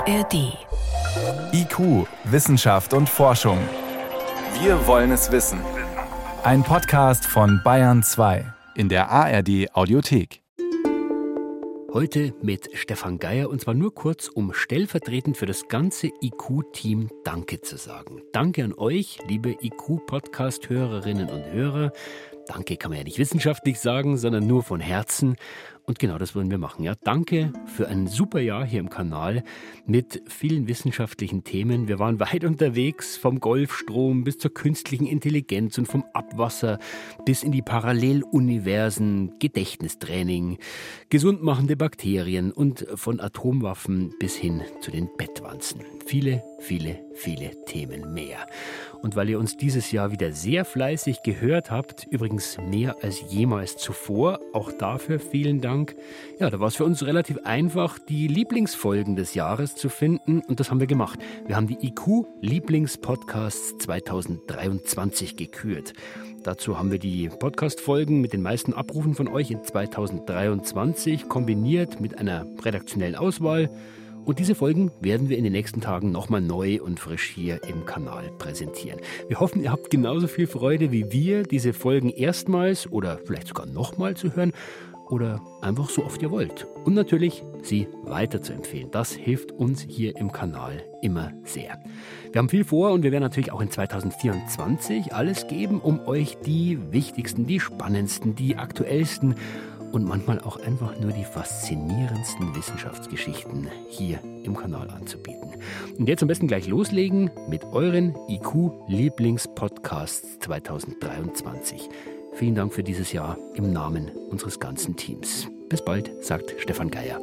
ARD. IQ, Wissenschaft und Forschung. Wir wollen es wissen. Ein Podcast von Bayern 2 in der ARD Audiothek. Heute mit Stefan Geier und zwar nur kurz, um stellvertretend für das ganze IQ-Team Danke zu sagen. Danke an euch, liebe IQ-Podcast-Hörerinnen und Hörer. Danke kann man ja nicht wissenschaftlich sagen, sondern nur von Herzen. Und genau das wollen wir machen. Ja, danke für ein super Jahr hier im Kanal mit vielen wissenschaftlichen Themen. Wir waren weit unterwegs, vom Golfstrom bis zur künstlichen Intelligenz und vom Abwasser bis in die Paralleluniversen, Gedächtnistraining, gesundmachende Bakterien und von Atomwaffen bis hin zu den Bettwanzen. Viele, viele, viele Themen mehr. Und weil ihr uns dieses Jahr wieder sehr fleißig gehört habt, übrigens mehr als jemals zuvor, auch dafür vielen Dank. Ja, da war es für uns relativ einfach, die Lieblingsfolgen des Jahres zu finden und das haben wir gemacht. Wir haben die IQ Lieblingspodcasts 2023 gekürt. Dazu haben wir die Podcast-Folgen mit den meisten Abrufen von euch in 2023 kombiniert mit einer redaktionellen Auswahl und diese Folgen werden wir in den nächsten Tagen nochmal neu und frisch hier im Kanal präsentieren. Wir hoffen, ihr habt genauso viel Freude wie wir, diese Folgen erstmals oder vielleicht sogar nochmal zu hören oder einfach so oft ihr wollt. Und natürlich, sie weiter zu empfehlen. Das hilft uns hier im Kanal immer sehr. Wir haben viel vor und wir werden natürlich auch in 2024 alles geben, um euch die wichtigsten, die spannendsten, die aktuellsten und manchmal auch einfach nur die faszinierendsten Wissenschaftsgeschichten hier im Kanal anzubieten. Und jetzt am besten gleich loslegen mit euren IQ-Lieblingspodcasts 2023. Vielen Dank für dieses Jahr im Namen unseres ganzen Teams. Bis bald, sagt Stefan Geier.